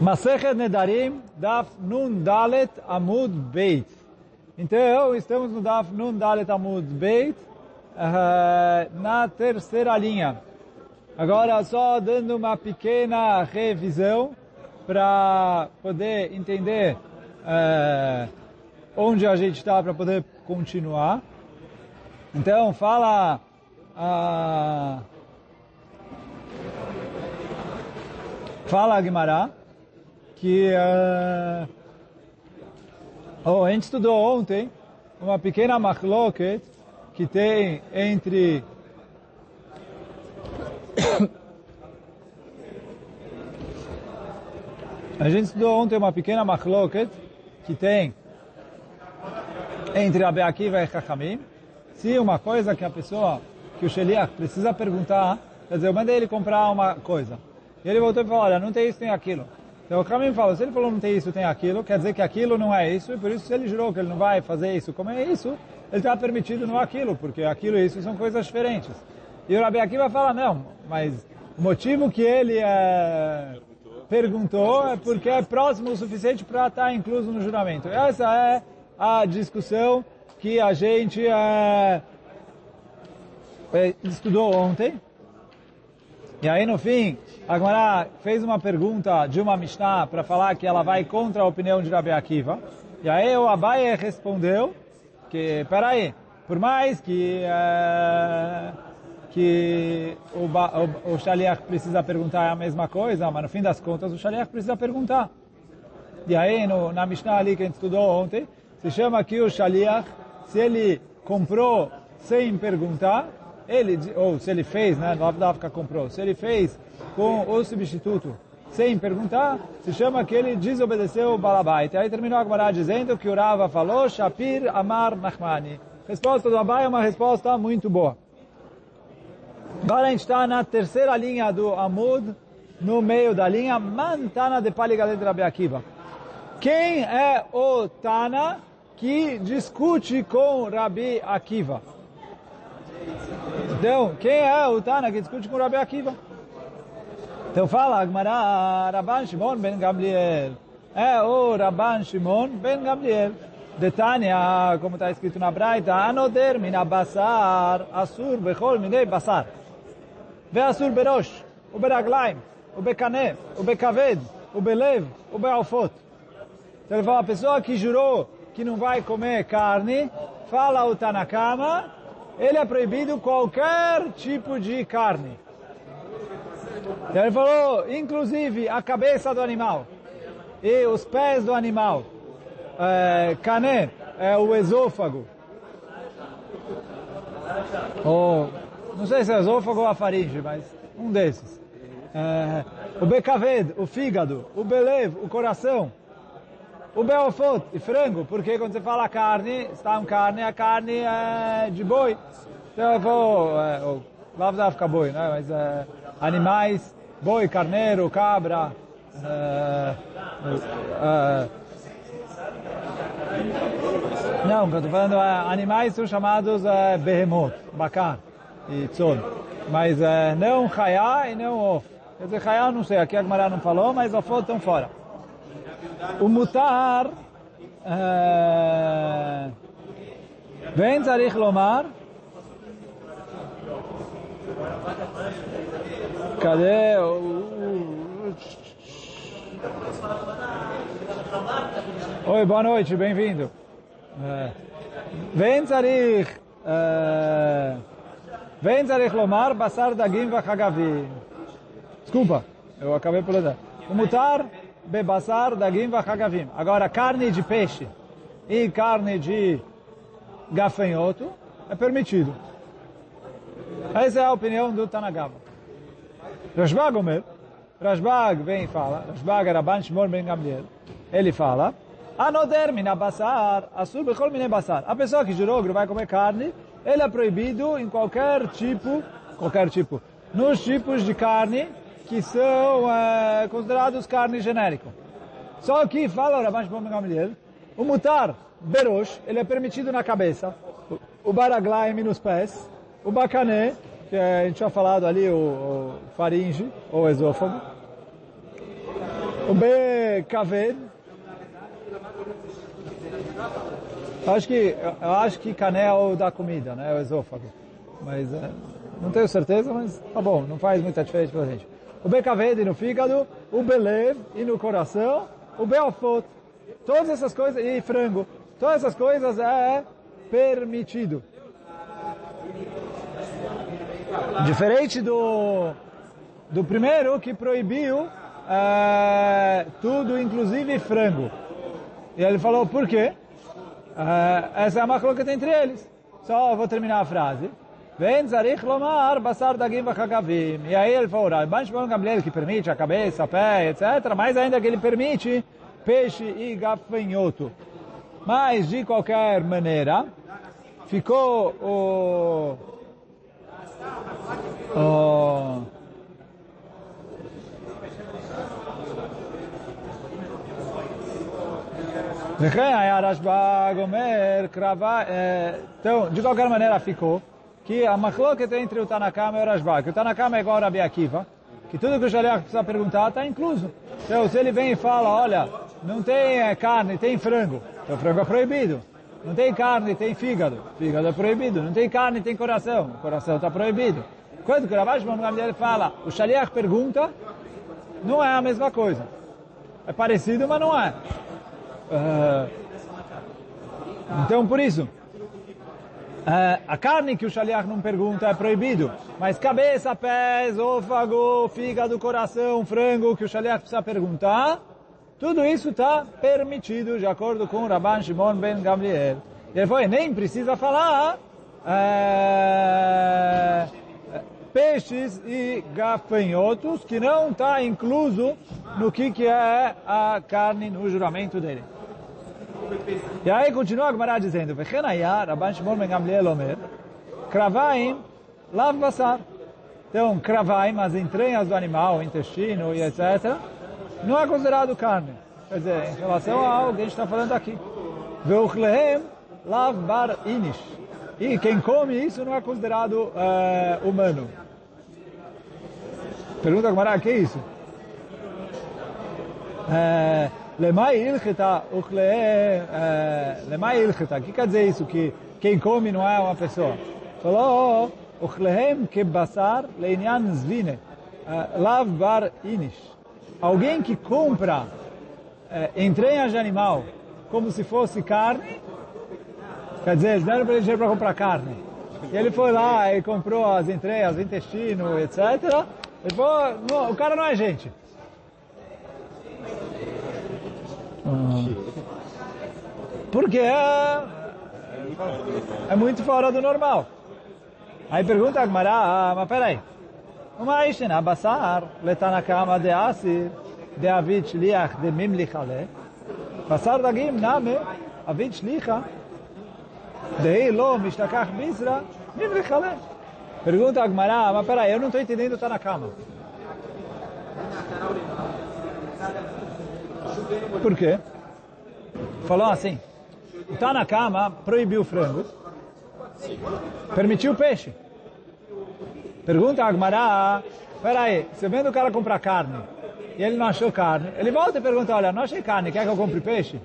Masechet Nedarim, Daf Nun Dalet Amud Beit. Então, estamos no Daf Nun Dalet Amud Beit, uh, na terceira linha. Agora, só dando uma pequena revisão para poder entender uh, onde a gente está para poder continuar. Então, fala... Uh, fala Guimarães que uh, oh, a gente estudou ontem uma pequena machloket que tem entre a gente estudou ontem uma pequena machloket que tem entre Abe Akiva e Chachamim se uma coisa que a pessoa, que o Sheliach precisa perguntar, quer dizer, eu mandei ele comprar uma coisa. E ele voltou e falou, olha, não tem isso, tem aquilo. Então o Kamim fala, se ele falou não tem isso, tem aquilo, quer dizer que aquilo não é isso, e por isso se ele jurou que ele não vai fazer isso como é isso, ele está permitido no aquilo, porque aquilo e isso são coisas diferentes. E o Rabi Akiva fala, não, mas o motivo que ele é, perguntou é porque é próximo o suficiente para estar incluso no juramento. Essa é a discussão que a gente é, estudou ontem. E aí, no fim, a fez uma pergunta de uma Mishnah para falar que ela vai contra a opinião de Rabi Akiva. E aí o Abaye respondeu que, peraí, por mais que, é, que o, o, o Shaliach precisa perguntar a mesma coisa, mas no fim das contas o Shaliach precisa perguntar. E aí, no, na Mishnah ali que a gente estudou ontem, se chama que o Shaliach, se ele comprou sem perguntar, ele, ou se ele fez, né, no Avdavka comprou, se ele fez com o substituto sem perguntar, se chama que ele desobedeceu o Balabait. Aí terminou a Gemara dizendo que o Rava falou, Shapir Amar Nachmani. Resposta do Abai é uma resposta muito boa. Agora a gente está na terceira linha do Amud, no meio da linha, Mantana de Paligalet Rabi Akiva. Quem é o Tana que discute com Rabi Akiva? Então, quem é o Tana que discute com o Rabi Akiva? Então fala, Agmará, Rabban Shimon ben Gabriel. É o Rabban Shimon ben Gabriel. Detania, como está escrito na Braita, Anoder mina basar, asur bechol minei basar. Ve asur berosh, o beraglaim, o bekane, o bekaved, o belev, o bealfot. Então ele fala, a pessoa que jurou que não vai comer carne, fala o Tanakama, ele é proibido qualquer tipo de carne. Então ele falou, inclusive a cabeça do animal e os pés do animal. É, cané é o esôfago. Ou, não sei se é esôfago ou a faringe, mas um desses. É, o becaved, o fígado. O belev, o coração. O beofot, e frango, porque quando você fala carne, está um carne, a carne é de boi. Então eu vou, é, o, lá vai ficar boi, né? Mas é, animais, boi, carneiro, cabra, é, é, não, eu estou falando, é, animais são chamados é, behemoth, bacar e tzon. Mas é, não chayá e não of. Quer dizer, chayá não sei, aqui a Gemara não falou, mas ofot estão fora. O mutar, vem tzarich lomar, cadê o... Oi, boa noite, bem-vindo. Vem tzarich, vem tzarich lomar, basar dagim vachagavim. Desculpa, eu acabei por ler. O mutar, bebasar dagim vachagavim. Agora, carne de peixe e carne de gafanhoto é permitido. Essa é a opinião do Tanagava. Rashbag Omer, Rashbag vem e fala, Rashbag Rabban Shimon ben Gamliel, ele fala, Anoder mina basar, asur bechol mine basar. A pessoa que jurou que vai comer carne, ele é proibido em qualquer tipo, qualquer tipo, nos tipos de carne que são é, considerados carne genérico. Só que, fala o ben Gamliel, o mutar, berosh, ele é permitido na cabeça, o baraglaim nos pés, o bacané, que a gente tinha falado ali, o, o faringe, ou esôfago, O B, kaved. Eu acho que, eu acho que canel da comida, né? O esôfago. Mas é, não tenho certeza, mas tá bom, não faz muita diferença pra gente. O B kaved no fígado, o belev e no coração, o beofot. Todas essas coisas, e frango. Todas essas coisas é permitido. Diferente do, do primeiro que proibiu é, tudo, inclusive frango. E ele falou, por quê? É, essa é uma colocação entre eles. Só vou terminar a frase. Vem zarich lomar basar dagim vachagavim. E aí ele falou, Rabban Shimon Gamliel que permite a cabeça, a pé, etc. Mas ainda que ele permite peixe e gafanhoto. Mas, de qualquer maneira, ficou o... o então, de qualquer maneira ficou que a machloket entre o Tanakama e o Rashba, que o Tanakama é igual a Rabi Akiva, que tudo que o Shaliach precisa perguntar está incluso. Então, se ele vem e fala, olha, não tem é, carne, tem frango, então frango é proibido. Não tem carne, tem fígado, fígado é proibido. Não tem carne, tem coração, coração está proibido. Quando o Ravash fala, o Shaliach pergunta, não é a mesma coisa. É parecido, mas não é. Uh, então, por isso, uh, a carne que o Shaliach não pergunta é proibido, mas cabeça, pés, esôfago, fígado, coração, frango, que o Shaliach precisa perguntar, tudo isso está permitido, de acordo com Rabban Shimon ben Gamliel. E foi, nem precisa falar uh, peixes e gafanhotos, que não está incluso no que, que é a carne no juramento dele. E aí continua a Gemara dizendo. Então, kravaim, as entranhas do animal, o intestino e etc., não é considerado carne. Quer dizer, em relação a algo que a gente está falando aqui. Veuchlehem lav bar inish. E quem come isso não é considerado uh, humano. Pergunta Gemara, que é isso? Uh, Lemai ilchita, lemai ilchita. O que quer dizer isso? Que quem come não é uma pessoa. Falou, uchlehem que basar leinyan zvine, lav bar inish. Alguém que compra entranhas de animal como se fosse carne, quer dizer, eles deram para ele para comprar carne. E ele foi lá e comprou as entranhas, intestino, etc. Ele falou, o cara não é gente. Porque é, é muito fora do normal. Aí pergunta a Gmará, ah, mas peraí. Uma Ishena Basar, Letanakama de Asir, de Avid Shliach de Mimlichale, Basar Dagim Name, Avid Shlicha, de Lo Mishtakach Bisra, Mimlichale. Pergunta a Gmará, mas peraí, eu não estou entendendo o Tanakama. Por quê? Falou assim, o Tanakama proibiu o frango, permitiu o peixe. Pergunta a Agmará, peraí, você vendo o cara comprar carne, e ele não achou carne, ele volta e pergunta, olha, não achei carne, quer que eu compre peixe?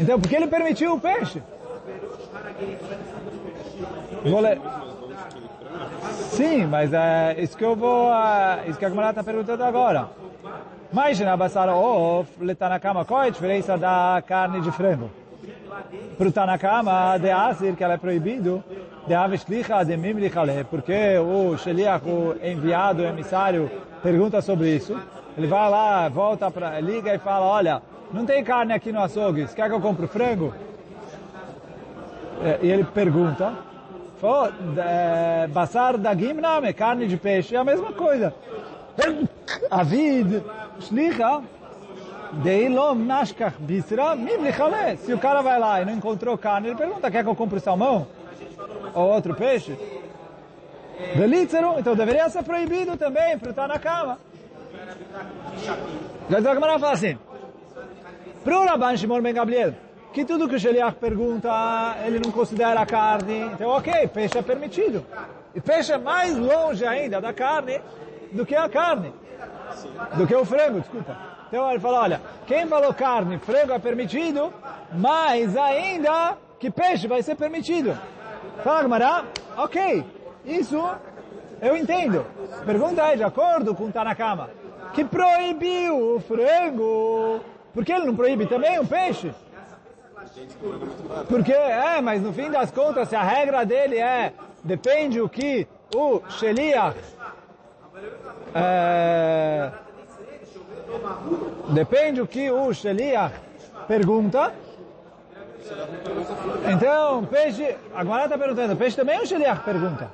Então, por que ele permitiu o peixe? Vou. Sim, mas é isso que eu vou, é, isso que a Gemara está perguntando agora. Mas na basar of, letanakama, qual é a diferença da carne de frango? Para o Tanakama, de Asir, que ela é proibido, de Avishlicha, de Mimlichale, porque o Sheliach, o enviado, o emissário, pergunta sobre isso. Ele vai lá, volta, pra, liga e fala, olha, não tem carne aqui no açougue, você quer que eu compre frango? E ele pergunta, Basar da Gimname, carne de peixe, é a mesma coisa. Avid, Shlicha, Deilom Nashkach Bisra, Mimlichale. Se o cara vai lá e não encontrou carne, ele pergunta, quer que eu compre salmão? Ou outro peixe? Velítzero, então deveria ser proibido também, frutar na cama. Já a Gemara fala assim, pro Rabban Shimon Ben Gabriel, que tudo que o Sheliach pergunta, ele não considera carne, então ok, peixe é permitido. E peixe é mais longe ainda da carne do que a carne. do que o frango, desculpa. Então ele falou, olha, quem falou carne, frango é permitido, mas ainda que peixe vai ser permitido. Fala, Gmará, ok, isso eu entendo. Pergunta é de acordo com Tanakama, que proibiu o frango, por que ele não proíbe também o peixe? Porque, é, mas no fim das contas, se a regra dele é, depende o que o Sheliach, é, depende o que o Sheliach pergunta, então, peixe, agora está perguntando, peixe também o Sheliach pergunta.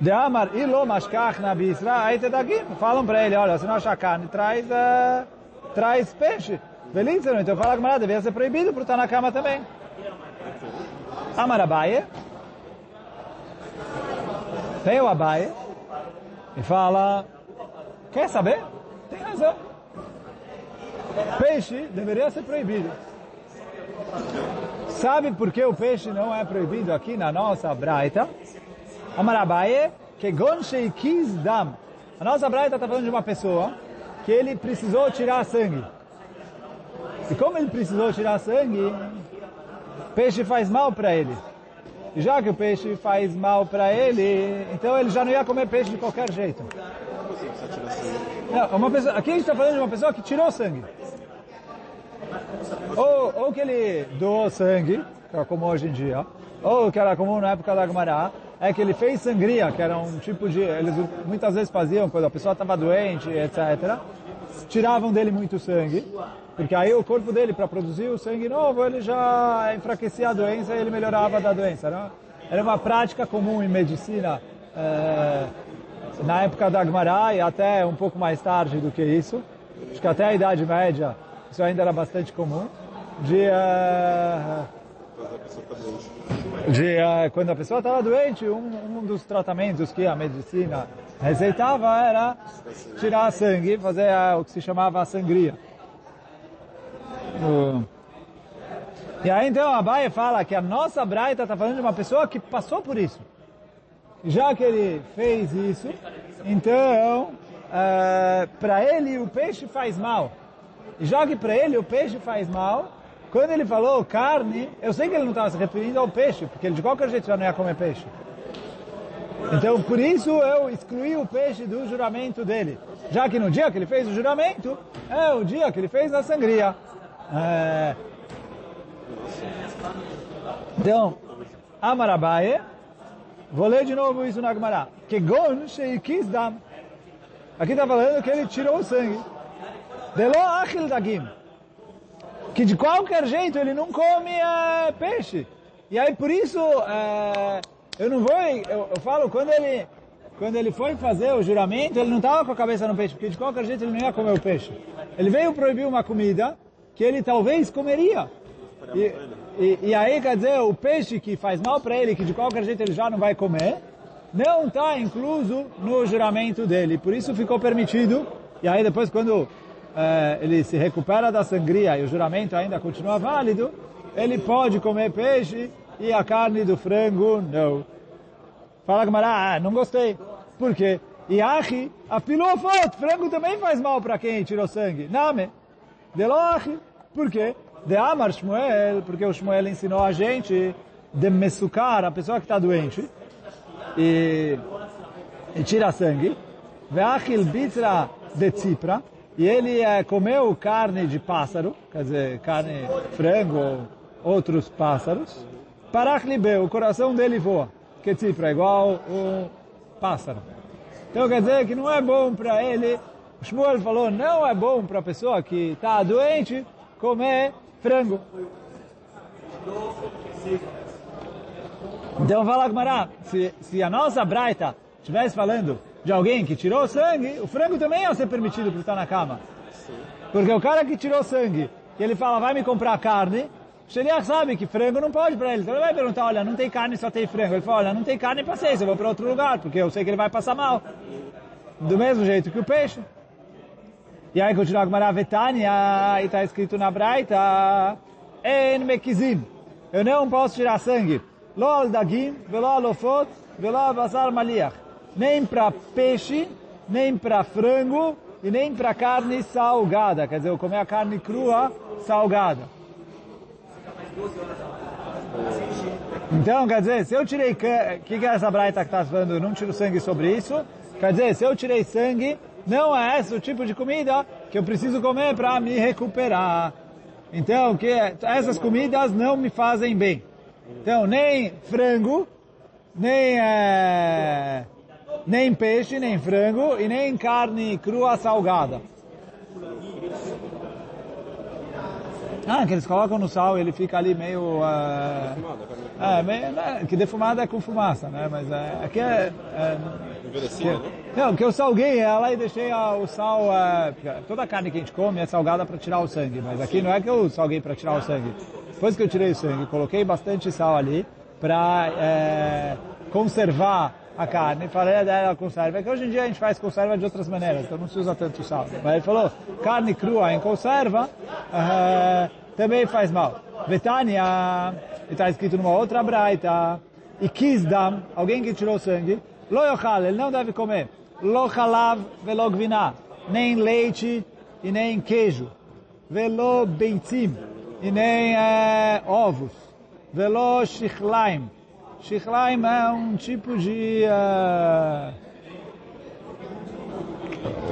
De Amar ilo mashkach na bisra, aí daqui, falam para ele, olha, se não achar carne, traz, uh, traz peixe. Belíssimo, então fala que devia ser proibido por estar na cama também. Amar Abaye, vem o Abaye e fala, quer saber? Tem razão. Peixe deveria ser proibido. Sabe por que o peixe não é proibido aqui na nossa braita? Amarabaye, que gonshei quis dam. A nossa braita está falando de uma pessoa que ele precisou tirar sangue. E como ele precisou tirar sangue, peixe faz mal para ele. E já que o peixe faz mal para ele, então ele já não ia comer peixe de qualquer jeito. Não, uma pessoa, aqui a gente está falando de uma pessoa que tirou sangue. Ou, ou que ele doou sangue, que é como hoje em dia, ou que era comum na época da Gemara, é que ele fez sangria, que era um tipo de... Eles muitas vezes faziam, quando a pessoa estava doente, etc., tiravam dele muito sangue, porque aí o corpo dele, para produzir o sangue novo, ele já enfraquecia a doença e ele melhorava da doença. Não? Era uma prática comum em medicina é, na época da Gemara e até um pouco mais tarde do que isso. Acho que até a Idade Média isso ainda era bastante comum, de, uh, de uh, quando a pessoa estava doente, um, um, dos tratamentos que a medicina receitava era tirar sangue, fazer uh, o que se chamava sangria. E aí então a Baia fala que a nossa Braita está falando de uma pessoa que passou por isso. Já que ele fez isso, então para ele o peixe faz mal e jogue para ele o peixe faz mal. Quando ele falou carne, eu sei que ele não estava se referindo ao peixe, porque ele de qualquer jeito já não ia comer peixe. Então, por isso eu excluí o peixe do juramento dele. Já que no dia que ele fez o juramento, é o dia que ele fez a sangria. É... Então, Amarabaye, vou ler de novo isso na Gemara. Que gon. Aqui está falando que ele tirou o sangue. Delo achil dagim. Que de qualquer jeito ele não come é, peixe. E aí por isso é, eu não vou, eu, eu, falo quando ele quando ele foi fazer o juramento ele não estava com a cabeça no peixe porque de qualquer jeito ele não ia comer o peixe. Ele veio proibir uma comida que ele talvez comeria. E, e, e aí quer dizer o peixe que faz mal para ele que de qualquer jeito ele já não vai comer não está incluso no juramento dele. Por isso ficou permitido. E aí depois quando é, ele se recupera da sangria e o juramento ainda continua válido, ele pode comer peixe e a carne do frango não. Fala Gamara, ah, não gostei. Por quê? Iachi, afilofot, frango também faz mal para quem tirou sangue. Name, delochi, por quê? De Amar Shmuel, porque o Shmuel ensinou a gente de mesucar a pessoa que está doente e, e tira sangue. Veachil bitra de tzipra, e ele é, comeu carne de pássaro, quer dizer, carne, frango ou outros pássaros, Parachlibe, o coração dele voa, que tipo, é igual o pássaro. Então quer dizer que não é bom para ele, o Shmuel falou, não é bom para a pessoa que está doente comer frango. Então fala Gmará, se, se a nossa Braita estivesse falando de alguém que tirou sangue, o frango também ia ser permitido para estar na cama. Porque o cara que tirou sangue, ele fala, vai me comprar carne, o Sheliach sabe que frango não pode para ele. Então ele vai perguntar, olha, não tem carne, só tem frango. Ele fala, olha, não tem carne, paciência, eu vou para outro lugar, porque eu sei que ele vai passar mal. Do mesmo jeito que o peixe. E aí continua com Maravetania, e está escrito na Braita, en mekizim. Eu não posso tirar sangue. Lo al dagim, velo al ofot, velo al basar maliach. Nem para peixe, nem para frango e nem para carne salgada. Quer dizer, eu comer a carne crua salgada. Então, quer dizer, se eu tirei... O que, que é essa braita que está falando? Não tiro sangue sobre isso. Quer dizer, se eu tirei sangue, não é esse o tipo de comida que eu preciso comer para me recuperar. Então, que essas comidas não me fazem bem. Então, nem frango, nem, é, nem peixe, nem frango e nem carne crua salgada. Ah, que eles colocam no sal, ele fica ali meio... Uh, é, meio, né, que defumada é com fumaça, né? Mas é, aqui é... é que, né? Não, que eu salguei ela e deixei o sal... Uh, toda a carne que a gente come é salgada para tirar o sangue, mas aqui não é que eu salguei para tirar o sangue. Depois que eu tirei o sangue, coloquei bastante sal ali para é, conservar a carne, falei dela conserva, é que hoje em dia a gente faz conserva de outras maneiras, então não se usa tanto sal. Mas ele falou, carne crua em conserva uh, também faz mal. Betânia, está escrito numa outra braita, e kizdam, alguém que tirou sangue, lo yochal, ele não deve comer, lo chalav velo gviná, nem leite e nem queijo, velo beitzim, e nem uh, ovos, velo Shichlaim é um tipo de... Uh...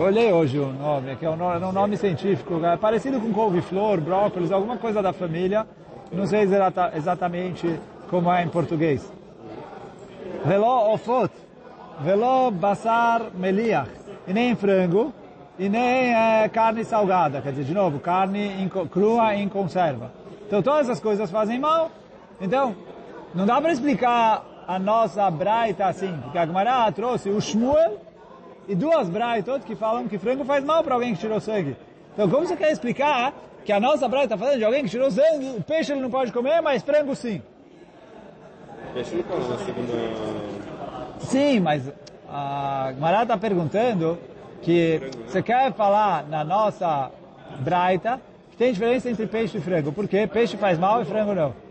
Olhei hoje o nome, que é nome, um nome científico, é parecido com couve-flor, brócolis, alguma coisa da família. Não sei exatamente como é em português. Velo ofot, velo basar meliach, e nem frango, e nem é, carne salgada, quer dizer, de novo, carne crua em conserva. Então todas essas coisas fazem mal. Então, não dá para explicar a nossa braita assim, porque a Gemara trouxe o Shmuel e duas braitot que falam que frango faz mal para alguém que tirou sangue. Então como você quer explicar que a nossa braita está falando de alguém que tirou sangue, o peixe ele não pode comer, mas frango sim? Peixe não pode, na segunda... Sim, mas a Gemara está perguntando que você quer falar na nossa braita que tem diferença entre peixe e frango. Por quê? Peixe faz mal e frango não.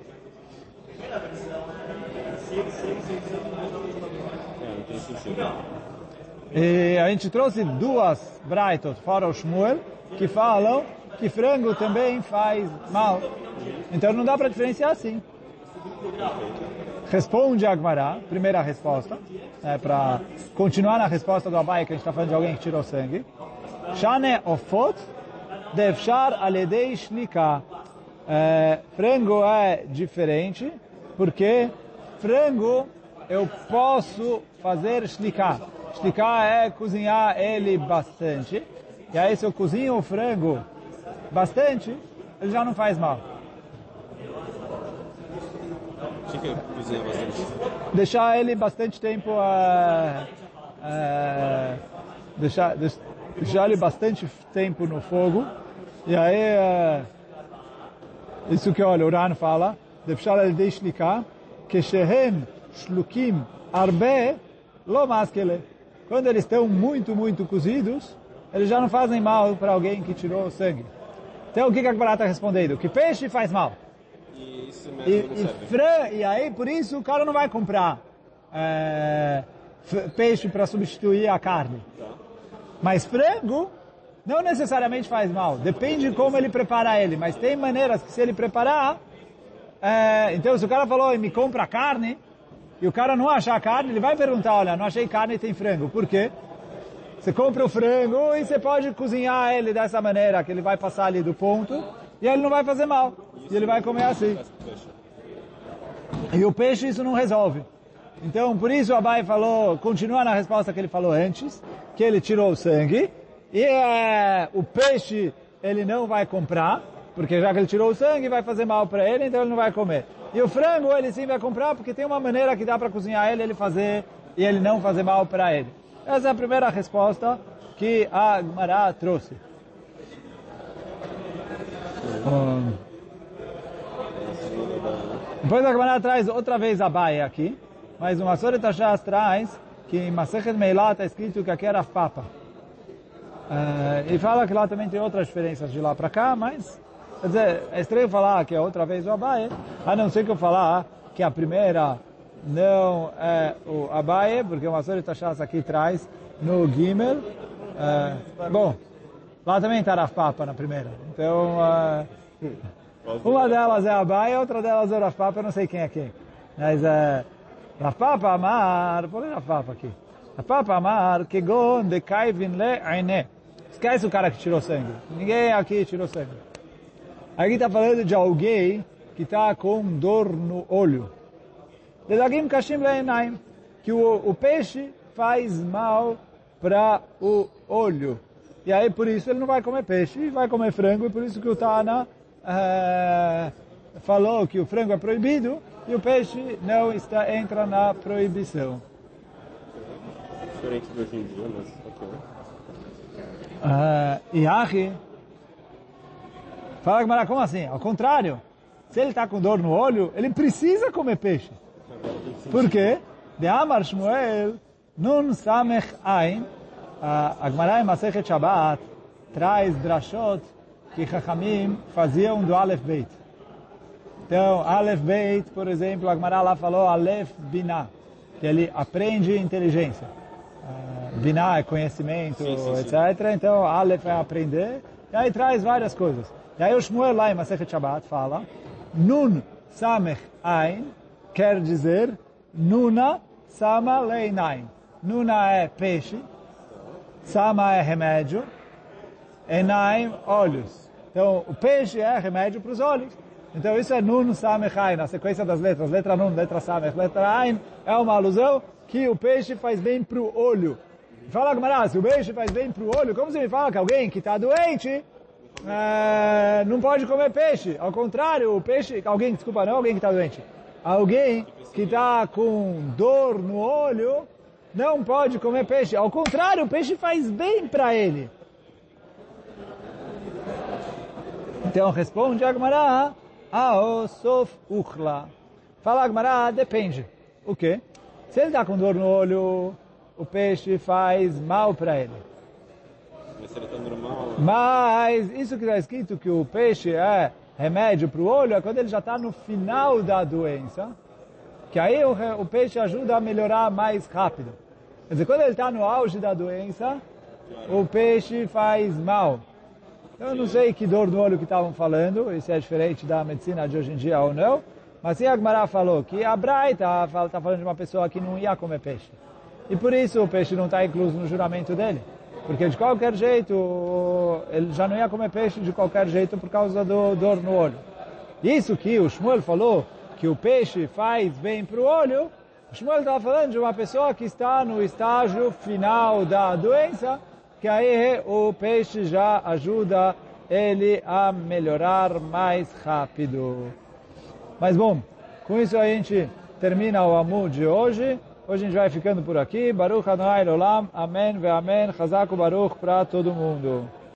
E a gente trouxe duas braitot fora o Shmuel que falam que frango também faz mal. Então não dá para diferenciar assim. Responde Agmará, primeira resposta, é, para continuar na resposta do Abai, que a gente está falando de alguém que tirou sangue. Shane ofot devshar aledei shnika. É, frango é diferente, porque frango eu posso fazer shliká. Shliká é cozinhar ele bastante. E aí se eu cozinho o frango bastante, ele já não faz mal. O que é cozinhar bastante? Deixar ele bastante tempo... Uh, uh, deixar, deixar ele bastante tempo no fogo. E aí... Uh, isso que olha, o Ran fala, אפשר על ידי שליקה, כשהם shlukim arbe lo maskele. Quando eles estão muito, muito cozidos, eles já não fazem mal para alguém que tirou o sangue. Então o que a Gemara está respondendo? Que peixe faz mal. E isso E, e, fran, e aí por isso o cara não vai comprar é, peixe para substituir a carne. Mas frango não necessariamente faz mal. Depende de como ele prepara ele. Mas tem maneiras que se ele preparar, é, então, se o cara falou, me compra carne, e o cara não achar carne, ele vai perguntar, olha, não achei carne tem frango. Por quê? Você compra o frango e você pode cozinhar ele dessa maneira, que ele vai passar ali do ponto, e ele não vai fazer mal. E ele vai comer assim. E o peixe isso não resolve. Então, por isso o Abai falou, continua na resposta que ele falou antes, que ele tirou o sangue, e é, o peixe ele não vai comprar, porque já que ele tirou o sangue, vai fazer mal para ele, então ele não vai comer. E o frango ele sim vai comprar, porque tem uma maneira que dá para cozinhar ele, ele fazer e ele não fazer mal para ele. Essa é a primeira resposta que a Gemara trouxe. Um, depois a Gemara traz outra vez a baia aqui, mas uma Soret Hashas traz que em Masechet Meilá está escrito que aqui era Papa. Uh, e fala que lá também tem outras diferenças de lá para cá, mas Quer dizer, é estranho falar que é outra vez o Abaye, a não ser que eu falar que a primeira não é o Abaye, porque o Masori Tachas aqui traz no Gimel. É, bom, lá também está Rav Papa na primeira. Então, é, uma delas é Abaye, outra delas é o Rav Papa, eu não sei quem é quem. Mas é, Rav Amar, por Rav Papa aqui. Rav Papa Amar, que gon de kaivin le aine. Esquece o cara que tirou sangue. Ninguém aqui tirou sangue. Aqui está falando de alguém que está com dor no olho. Ledagim kashim le'enaim. Que o, o peixe faz mal para o olho. E aí por isso ele não vai comer peixe, vai comer frango, e por isso que o Tana é, falou que o frango é proibido e o peixe não está, entra na proibição. Diferente de hoje em dia, mas ok. Uh, e aqui, fala Gamara, como assim? Ao contrário, se ele está com dor no olho, ele precisa comer peixe. Por quê? De Amar Shmuel, Nun Samech Ain, a Gemara em Masechet Shabbat traz drashot que Chachamim faziam do Aleph Beit. Então, Aleph Beit, por exemplo, a Gemara lá falou Aleph Binah, que ele aprende inteligência. Uh, Binah é conhecimento, Sim, sim, sim. etc. Então, Aleph é aprender. E aí traz várias coisas. E aí o Shmuel lá em Masechet Shabbat fala Nun Samech Ain quer dizer Nuna Sama Leinain. Nuna é peixe, Sama é remédio, Enaim, olhos. Então, o peixe é remédio para os olhos. Então, isso é Nun Samech Ain, na sequência das letras. Letra Nun, letra Samech, letra Ain, é uma alusão que o peixe faz bem para o olho. Fala, Gamara, se o peixe faz bem para o olho, como você me fala que alguém que está doente é, não pode comer peixe? Ao contrário, o peixe, alguém, desculpa, não alguém que está doente, alguém que está com dor no olho não pode comer peixe. Ao contrário, o peixe faz bem para ele. Então responde Agmará, Aosof Uchla. Fala Agmará, depende. O quê? Se ele está com dor no olho, o peixe faz mal para ele. Normal, Mas isso que está escrito que o peixe é remédio para o olho é quando ele já está no final da doença, que aí o, o peixe ajuda a melhorar mais rápido. Quer dizer, quando ele está no auge da doença, o peixe faz mal. Eu não sei que dor no olho que estavam falando, isso é diferente da medicina de hoje em dia ou não, mas sim a Agmará falou que a Braita está falando de uma pessoa que não ia comer peixe. E por isso o peixe não está incluso no juramento dele. Porque de qualquer jeito, ele já não ia comer peixe de qualquer jeito por causa do dor no olho. Isso que o Shmuel falou, que o peixe faz bem para o olho, o Shmuel estava falando de uma pessoa que está no estágio final da doença, que aí o peixe já ajuda ele a melhorar mais rápido. Mas bom, com isso a gente termina o Amud de hoje. Hoje a gente vai ficando por aqui. Baruch Adonai Olam. Amém ve Amém. Chazak Baruch para todo mundo.